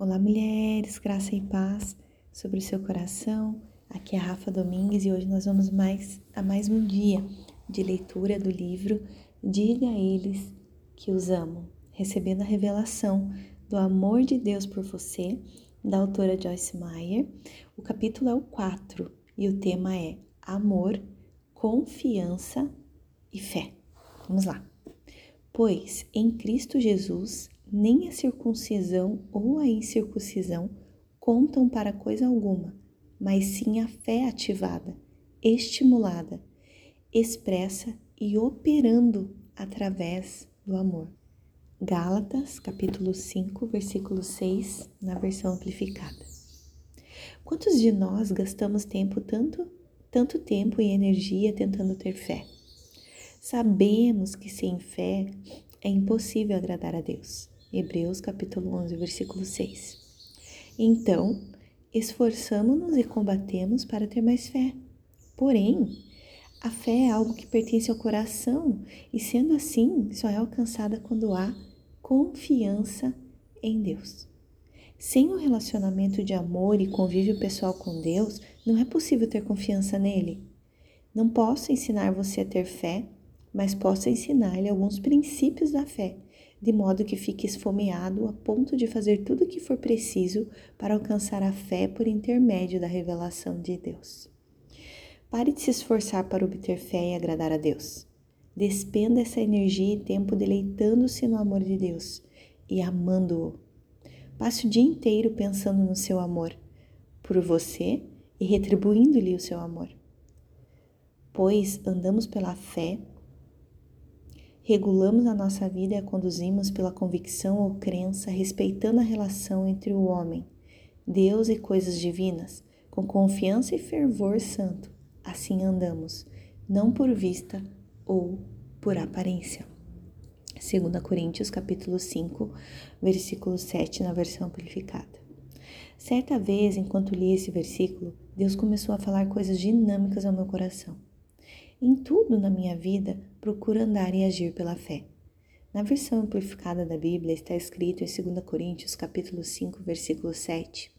Olá, mulheres, graça e paz sobre o seu coração. Aqui é a Rafa Domingues e hoje nós vamos mais a mais um dia de leitura do livro Diga a eles que os amo, recebendo a revelação do amor de Deus por você, da autora Joyce Meyer. O capítulo é o 4 e o tema é Amor, Confiança e Fé. Vamos lá. Pois em Cristo Jesus nem a circuncisão ou a incircuncisão contam para coisa alguma, mas sim a fé ativada, estimulada, expressa e operando através do amor. Gálatas, capítulo 5, versículo 6, na versão amplificada. Quantos de nós gastamos tempo tanto, tanto tempo e energia tentando ter fé? Sabemos que sem fé é impossível agradar a Deus. Hebreus capítulo 11, versículo 6. Então, esforçamo-nos e combatemos para ter mais fé. Porém, a fé é algo que pertence ao coração e, sendo assim, só é alcançada quando há confiança em Deus. Sem o um relacionamento de amor e convívio pessoal com Deus, não é possível ter confiança nele. Não posso ensinar você a ter fé, mas posso ensinar-lhe alguns princípios da fé de modo que fique esfomeado a ponto de fazer tudo o que for preciso para alcançar a fé por intermédio da revelação de Deus. Pare de se esforçar para obter fé e agradar a Deus. Despenda essa energia e tempo deleitando-se no amor de Deus e amando-o. Passe o dia inteiro pensando no seu amor por você e retribuindo-lhe o seu amor. Pois andamos pela fé regulamos a nossa vida e a conduzimos pela convicção ou crença, respeitando a relação entre o homem, Deus e coisas divinas, com confiança e fervor santo. Assim andamos, não por vista ou por aparência. 2 Coríntios capítulo 5, versículo 7, na versão amplificada. Certa vez, enquanto li esse versículo, Deus começou a falar coisas dinâmicas ao meu coração. Em tudo na minha vida, procuro andar e agir pela fé. Na versão amplificada da Bíblia está escrito em 2 Coríntios capítulo 5, versículo 7.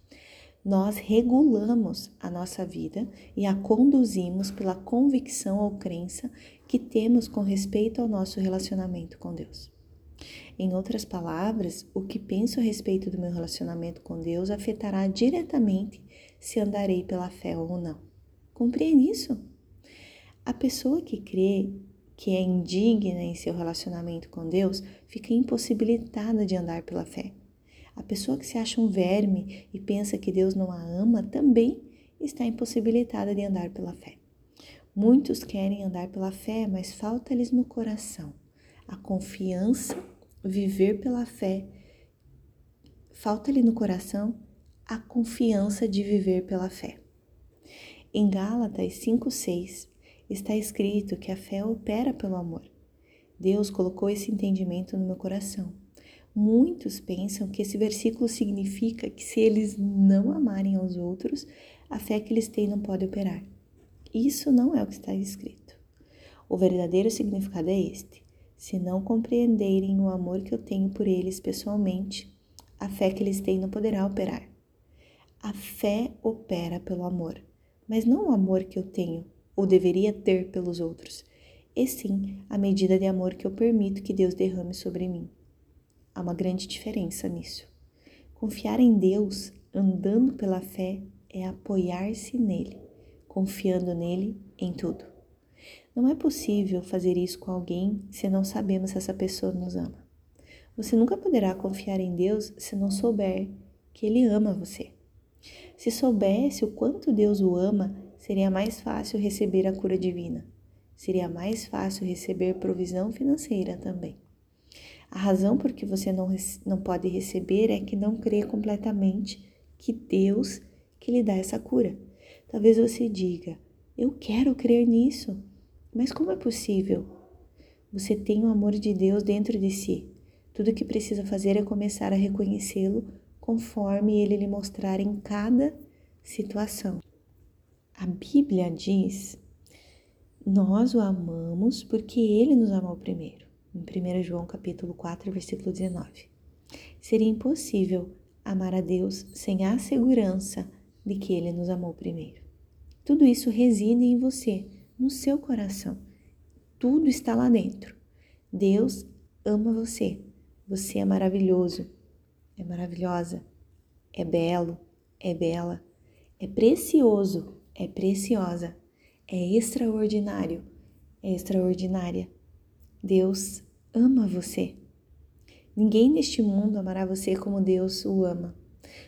Nós regulamos a nossa vida e a conduzimos pela convicção ou crença que temos com respeito ao nosso relacionamento com Deus. Em outras palavras, o que penso a respeito do meu relacionamento com Deus afetará diretamente se andarei pela fé ou não. Compreende isso? A pessoa que crê que é indigna em seu relacionamento com Deus fica impossibilitada de andar pela fé. A pessoa que se acha um verme e pensa que Deus não a ama também está impossibilitada de andar pela fé. Muitos querem andar pela fé, mas falta-lhes no coração a confiança, viver pela fé. Falta-lhe no coração a confiança de viver pela fé. Em Gálatas 5:6 está escrito que a fé opera pelo amor. Deus colocou esse entendimento no meu coração. Muitos pensam que esse versículo significa que se eles não amarem aos outros, a fé que eles têm não pode operar. Isso não é o que está escrito. O verdadeiro significado é este: se não compreenderem o amor que eu tenho por eles pessoalmente, a fé que eles têm não poderá operar. A fé opera pelo amor, mas não o amor que eu tenho ou deveria ter pelos outros, e sim a medida de amor que eu permito que Deus derrame sobre mim. Há uma grande diferença nisso. Confiar em Deus, andando pela fé, é apoiar-se nele, confiando nele em tudo. Não é possível fazer isso com alguém se não sabemos se essa pessoa nos ama. Você nunca poderá confiar em Deus se não souber que Ele ama você. Se soubesse o quanto Deus o ama, seria mais fácil receber a cura divina. Seria mais fácil receber provisão financeira também. A razão por que você não, não pode receber é que não crê completamente que Deus que lhe dá essa cura. Talvez você diga: Eu quero crer nisso, mas como é possível? Você tem o amor de Deus dentro de si. Tudo que precisa fazer é começar a reconhecê-lo conforme ele lhe mostrar em cada situação. A Bíblia diz: Nós o amamos porque ele nos amou primeiro. Em 1 João capítulo 4, versículo 19. Seria impossível amar a Deus sem a segurança de que Ele nos amou primeiro. Tudo isso reside em você, no seu coração. Tudo está lá dentro. Deus ama você. Você é maravilhoso, é maravilhosa, é belo, é bela, é precioso, é preciosa, é extraordinário, é extraordinária. Deus ama você. Ninguém neste mundo amará você como Deus o ama.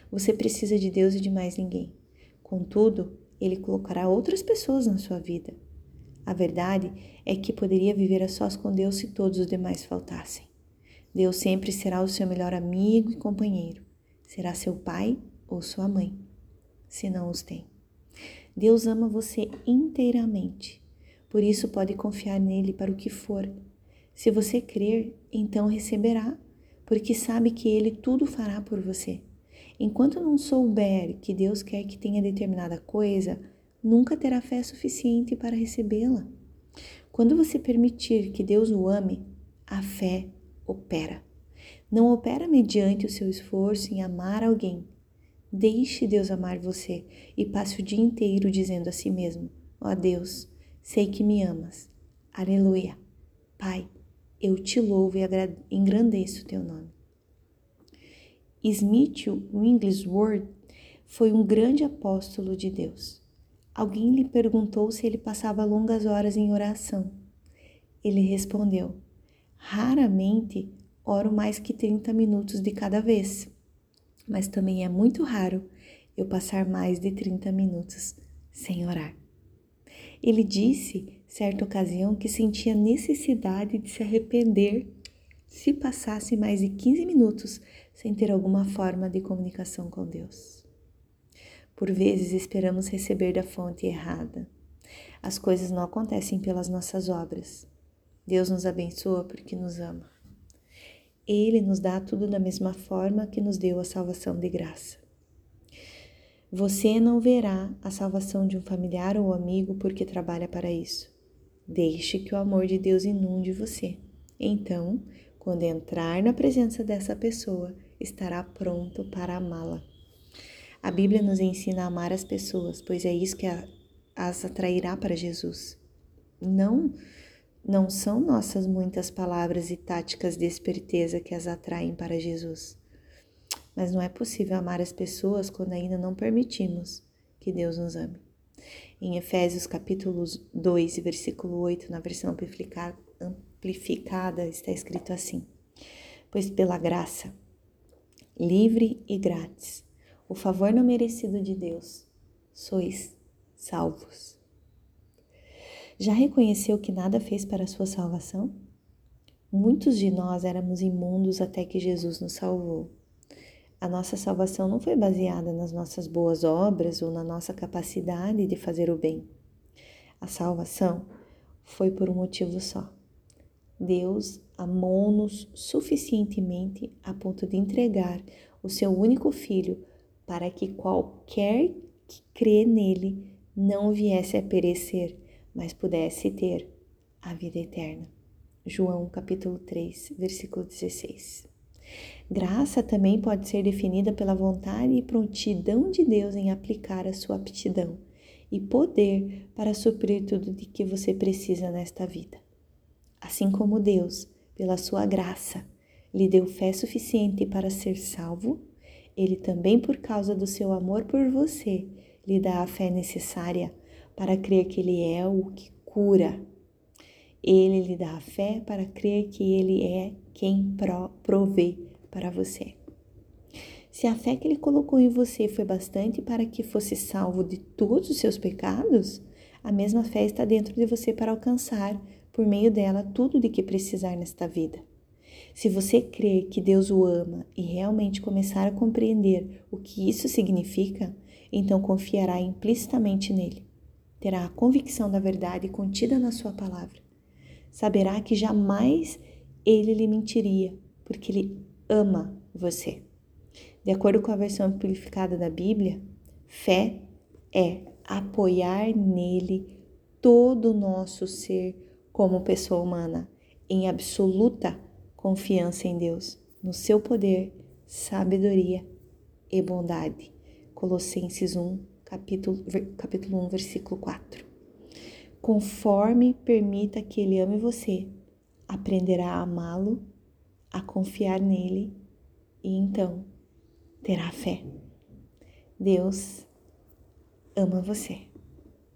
Você precisa de Deus e de mais ninguém. Contudo, Ele colocará outras pessoas na sua vida. A verdade é que poderia viver a sós com Deus se todos os demais faltassem. Deus sempre será o seu melhor amigo e companheiro. Será seu pai ou sua mãe, se não os tem. Deus ama você inteiramente, por isso pode confiar nele para o que for. Se você crer, então receberá, porque sabe que ele tudo fará por você. Enquanto não souber que Deus quer que tenha determinada coisa, nunca terá fé suficiente para recebê-la. Quando você permitir que Deus o ame, a fé opera. Não opera mediante o seu esforço em amar alguém. Deixe Deus amar você e passe o dia inteiro dizendo a si mesmo: Ó oh Deus, sei que me amas. Aleluia. Pai, eu te louvo e engrandeço o teu nome. Smith Wigglesworth foi um grande apóstolo de Deus. Alguém lhe perguntou se ele passava longas horas em oração. Ele respondeu: Raramente oro mais que 30 minutos de cada vez, mas também é muito raro eu passar mais de 30 minutos sem orar. Ele disse, certa ocasião, que sentia necessidade de se arrepender se passasse mais de 15 minutos sem ter alguma forma de comunicação com Deus. Por vezes esperamos receber da fonte errada. As coisas não acontecem pelas nossas obras, Deus nos abençoa porque nos ama. Ele nos dá tudo da mesma forma que nos deu a salvação de graça. Você não verá a salvação de um familiar ou amigo porque trabalha para isso. Deixe que o amor de Deus inunde você. Então, quando entrar na presença dessa pessoa, estará pronto para amá-la. A Bíblia nos ensina a amar as pessoas, pois é isso que as atrairá para Jesus. Não não são nossas muitas palavras e táticas de esperteza que as atraem para Jesus. Mas não é possível amar as pessoas quando ainda não permitimos que Deus nos ame. Em Efésios capítulo 2, versículo 8, na versão amplificada, está escrito assim: Pois pela graça, livre e grátis, o favor não merecido de Deus, sois salvos já reconheceu que nada fez para a sua salvação? Muitos de nós éramos imundos até que Jesus nos salvou. A nossa salvação não foi baseada nas nossas boas obras ou na nossa capacidade de fazer o bem. A salvação foi por um motivo só. Deus amou-nos suficientemente a ponto de entregar o seu único filho para que qualquer que crê nele não viesse a perecer, mas pudesse ter a vida eterna. João capítulo 3, versículo 16. Graça também pode ser definida pela vontade e prontidão de Deus em aplicar a sua aptidão e poder para suprir tudo de que você precisa nesta vida. Assim como Deus, pela sua graça, lhe deu fé suficiente para ser salvo, ele também, por causa do seu amor por você, lhe dá a fé necessária para crer que Ele é o que cura. Ele lhe dá a fé para crer que Ele é quem provê para você. Se a fé que Ele colocou em você foi bastante para que fosse salvo de todos os seus pecados, a mesma fé está dentro de você para alcançar, por meio dela, tudo de que precisar nesta vida. Se você crer que Deus o ama e realmente começar a compreender o que isso significa, então confiará implicitamente nele terá a convicção da verdade contida na sua palavra. Saberá que jamais ele lhe mentiria, porque ele ama você. De acordo com a versão amplificada da Bíblia, fé é apoiar nele todo o nosso ser como pessoa humana, em absoluta confiança em Deus, no seu poder, sabedoria e bondade. Colossenses 1, capítulo, capítulo 1, versículo 4. Conforme permita que ele ame você, aprenderá a amá-lo, a confiar nele e então terá fé. Deus ama você.